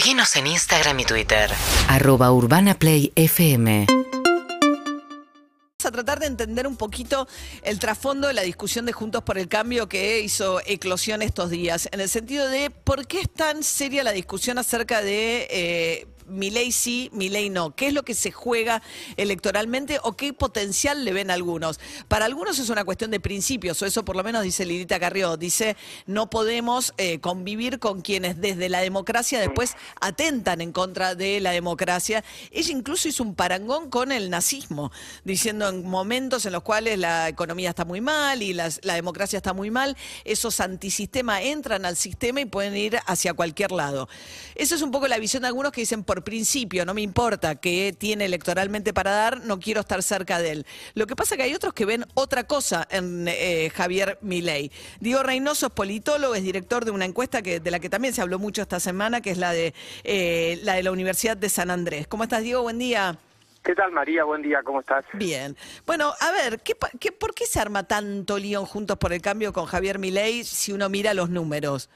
Seguinos en Instagram y Twitter. Arroba Urbana Play FM. Vamos a tratar de entender un poquito el trasfondo de la discusión de Juntos por el Cambio que hizo eclosión estos días, en el sentido de por qué es tan seria la discusión acerca de eh, mi ley sí, mi ley no. ¿Qué es lo que se juega electoralmente o qué potencial le ven algunos? Para algunos es una cuestión de principios, o eso por lo menos dice Lirita Carrió. Dice, no podemos eh, convivir con quienes desde la democracia después atentan en contra de la democracia. Ella incluso hizo un parangón con el nazismo, diciendo en momentos en los cuales la economía está muy mal y la democracia está muy mal, esos antisistemas entran al sistema y pueden ir hacia cualquier lado. Esa es un poco la visión de algunos que dicen, por principio, no me importa qué tiene electoralmente para dar, no quiero estar cerca de él. Lo que pasa es que hay otros que ven otra cosa en eh, Javier Milei. Diego Reynoso es politólogo, es director de una encuesta que, de la que también se habló mucho esta semana, que es la de, eh, la de la Universidad de San Andrés. ¿Cómo estás, Diego? Buen día. ¿Qué tal, María? Buen día, ¿cómo estás? Bien. Bueno, a ver, ¿qué, qué, por qué se arma tanto lío Juntos por el Cambio con Javier Milei si uno mira los números?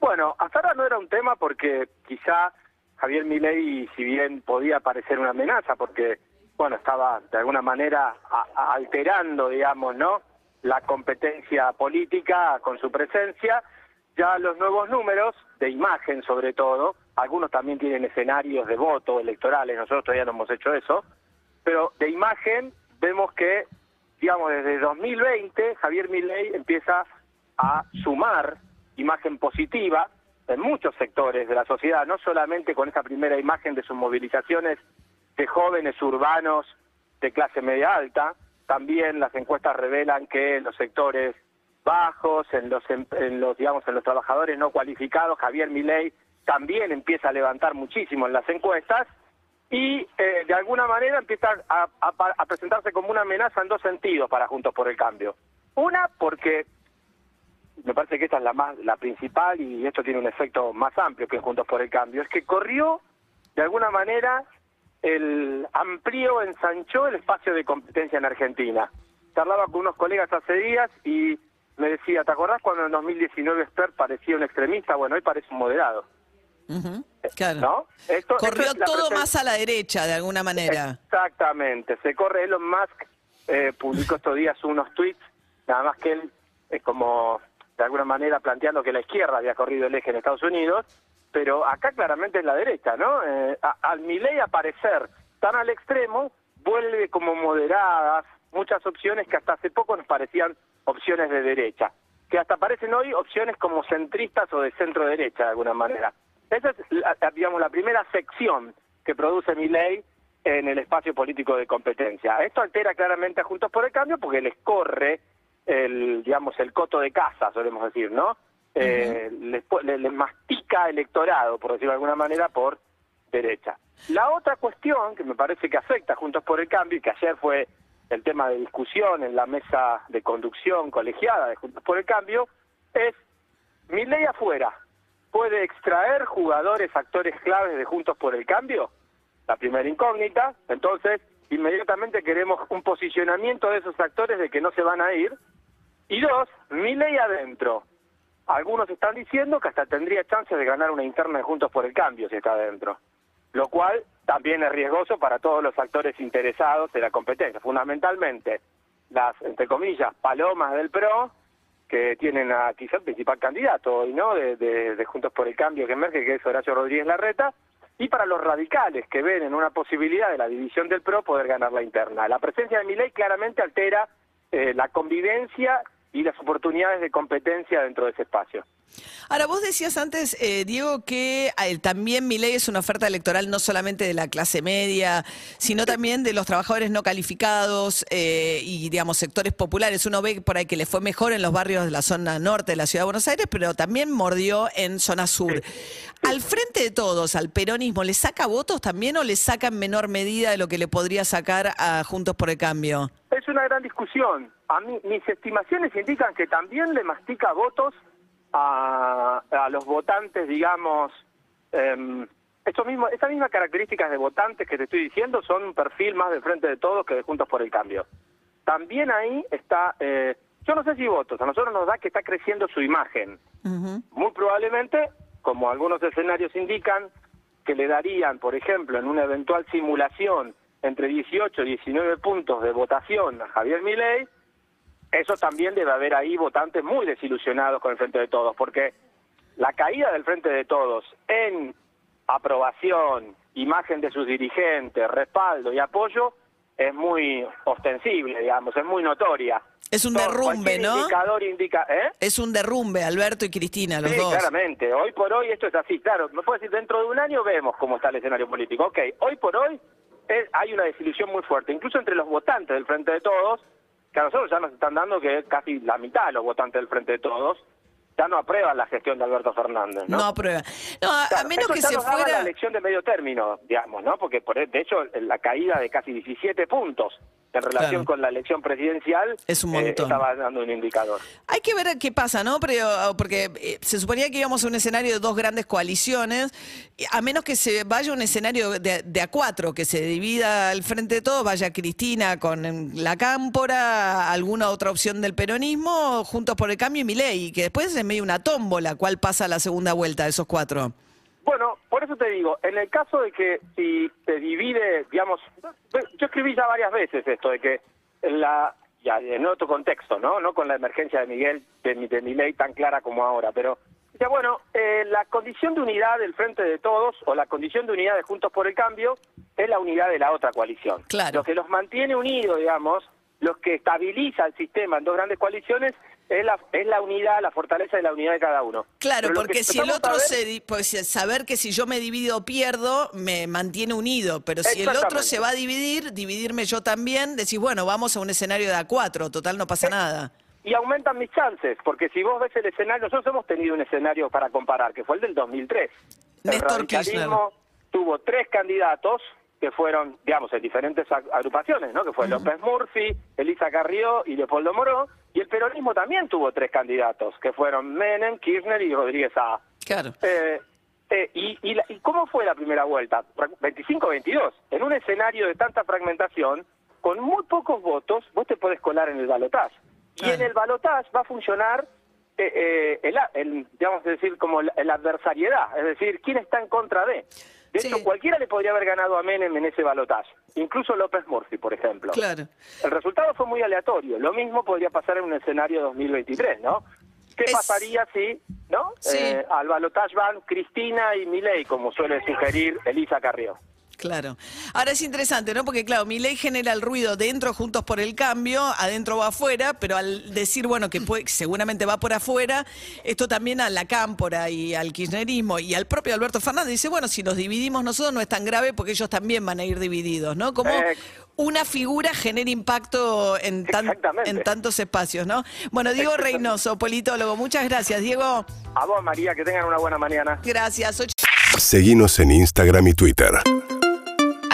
Bueno, hasta ahora no era un tema porque quizá Javier Milei, si bien podía parecer una amenaza, porque, bueno, estaba de alguna manera alterando, digamos, ¿no? La competencia política con su presencia, ya los nuevos números, de imagen sobre todo, algunos también tienen escenarios de voto electorales, nosotros todavía no hemos hecho eso, pero de imagen vemos que, digamos, desde 2020 Javier Milei empieza a sumar imagen positiva, en muchos sectores de la sociedad, no solamente con esa primera imagen de sus movilizaciones de jóvenes urbanos de clase media alta, también las encuestas revelan que en los sectores bajos, en los, em, en los digamos en los trabajadores no cualificados, Javier Milei también empieza a levantar muchísimo en las encuestas y eh, de alguna manera empieza a, a presentarse como una amenaza en dos sentidos para Juntos por el Cambio. Una, porque me parece que esta es la más la principal y esto tiene un efecto más amplio que Juntos por el Cambio, es que corrió de alguna manera el amplió, ensanchó el espacio de competencia en Argentina. Charlaba con unos colegas hace días y me decía, ¿te acordás cuando en 2019 Esper parecía un extremista? Bueno, hoy parece un moderado. claro. Corrió todo más a la derecha, de alguna manera. Exactamente. Se corre Elon Musk, eh, publicó estos días unos tweets, nada más que él es como de alguna manera planteando que la izquierda había corrido el eje en Estados Unidos, pero acá claramente es la derecha, ¿no? Eh, al Milei aparecer tan al extremo, vuelve como moderadas muchas opciones que hasta hace poco nos parecían opciones de derecha, que hasta parecen hoy opciones como centristas o de centro derecha de alguna manera. Esa es, digamos, la primera sección que produce Milei en el espacio político de competencia. Esto altera claramente a Juntos por el Cambio porque les corre el, digamos, el coto de casa, solemos decir, ¿no? Eh, les, mastica electorado, por decirlo de alguna manera, por derecha. La otra cuestión que me parece que afecta Juntos por el Cambio y que ayer fue el tema de discusión en la mesa de conducción colegiada de Juntos por el Cambio es mi ley afuera puede extraer jugadores, actores claves de Juntos por el Cambio. La primera incógnita, entonces inmediatamente queremos un posicionamiento de esos actores de que no se van a ir y dos, mi ley adentro. Algunos están diciendo que hasta tendría chance de ganar una interna de Juntos por el Cambio si está adentro. Lo cual también es riesgoso para todos los actores interesados en la competencia. Fundamentalmente, las, entre comillas, palomas del PRO, que tienen a quizá el principal candidato hoy, ¿no? De, de, Juntos por el Cambio que emerge, que es Horacio Rodríguez Larreta, y para los radicales que ven en una posibilidad de la división del PRO poder ganar la interna. La presencia de mi ley claramente altera eh, la convivencia y las oportunidades de competencia dentro de ese espacio. Ahora, vos decías antes, eh, Diego, que eh, también mi ley es una oferta electoral no solamente de la clase media, sino también de los trabajadores no calificados eh, y, digamos, sectores populares. Uno ve por ahí que le fue mejor en los barrios de la zona norte de la ciudad de Buenos Aires, pero también mordió en zona sur. Al frente de todos, al peronismo, ¿le saca votos también o le saca en menor medida de lo que le podría sacar a Juntos por el Cambio? Una gran discusión. A mí, mis estimaciones indican que también le mastica votos a, los votantes, digamos, eh, esto mismo, estas mismas características de votantes que te estoy diciendo son un perfil más de frente de todos que de Juntos por el Cambio. También ahí está, eh, yo no sé si votos, a nosotros nos da que está creciendo su imagen. Muy probablemente como algunos escenarios indican, que le darían, por ejemplo, en una eventual simulación entre 18 y 19 puntos de votación a Javier Milei, eso también debe haber ahí votantes muy desilusionados con el Frente de Todos, porque la caída del Frente de Todos en aprobación, imagen de sus dirigentes, respaldo y apoyo es muy ostensible, digamos, es muy notoria. Es un derrumbe, ¿no? indicador indica, ¿eh? Es un derrumbe, Alberto y Cristina, los sí, dos. claramente. Hoy por hoy esto es así. Claro, me puedo decir, dentro de un año vemos cómo está el escenario político. Ok, hoy por hoy es- hay una desilusión muy fuerte, incluso entre los votantes del Frente de Todos, que a nosotros ya nos están dando que casi la mitad de los votantes del Frente de Todos ya no aprueban la gestión de Alberto Fernández, ¿no? No aprueba. No, a, menos eso que ya se nos daba fuera. la elección de medio término, digamos, ¿no? Porque, por, de hecho, la caída de casi 17 puntos en relación Claro. con la elección presidencial Es un eh, montón. estaba dando un indicador. Hay que ver qué pasa, ¿no? Pero, porque eh, se suponía que íbamos a un escenario de dos grandes coaliciones, a menos que se vaya a un escenario de, de a cuatro, que se divida el frente de todos, vaya Cristina con la cámpora, alguna otra opción del peronismo, juntos por el cambio y Milei, que después es medio una tómbola, ¿cuál pasa a la segunda vuelta de esos cuatro? Bueno, por eso te digo, en el caso de que si se divide, digamos, yo escribí ya varias veces esto de que en la ya en otro contexto, ¿no? No con la emergencia de Miguel, de, mi- de mi ley tan clara como ahora, pero ya bueno, eh, la condición de unidad del Frente de Todos o la condición de unidad de Juntos por el Cambio es la unidad de la otra coalición. Claro. Lo que los mantiene unidos, digamos, los que estabiliza el sistema en dos grandes coaliciones es la, es la unidad, la fortaleza de la unidad de cada uno. Claro, Pero porque que si el otro ver- se, pues saber que si yo me divido pierdo, me mantiene unido, pero si el otro se va a dividir, dividirme yo también, decís, bueno, vamos a un escenario de A4, total no pasa nada. y aumentan mis chances, porque si vos ves el escenario, nosotros hemos tenido un escenario para comparar, que fue el del 2003. El Néstor radicalismo tuvo tres candidatos que fueron, digamos, en diferentes ag- agrupaciones, ¿no? Que fue López Murphy, Elisa Carrió y Leopoldo Moró, y el peronismo también tuvo tres candidatos, que fueron Menem, Kirchner y Rodríguez A. Claro. Eh, eh, y, y, la- ¿Y cómo fue la primera vuelta? 25-22. En un escenario de tanta fragmentación, con muy pocos votos, vos te podés colar en el balotaje. Y en el balotaje va a funcionar, eh, eh, el, el, digamos decir, como la, la adversariedad, es decir, quién está en contra de. De Sí. hecho, cualquiera le podría haber ganado a Menem en ese balotaje, incluso López Murphy, por ejemplo. Claro. El resultado fue muy aleatorio. Lo mismo podría pasar en un escenario 2023, ¿no? ¿Qué Es- pasaría si, no? Sí. Eh, al balotaje van Cristina y Milei, como suele sugerir Elisa Carrió. Claro. Ahora es interesante, ¿no? Porque claro, mi ley genera el ruido dentro, juntos por el cambio, adentro o afuera, pero al decir, bueno, que puede- seguramente va por afuera, esto también a la cámpora y al kirchnerismo y al propio Alberto Fernández dice, bueno, si nos dividimos nosotros no es tan grave porque ellos también van a ir divididos, ¿no? Como Eh, una figura genera impacto en, tan- Exactamente. en tantos espacios, ¿no? Bueno, Diego Reynoso, politólogo, muchas gracias. Diego, A vos, María, que tengan una buena mañana. gracias. Seguinos en Instagram y Twitter.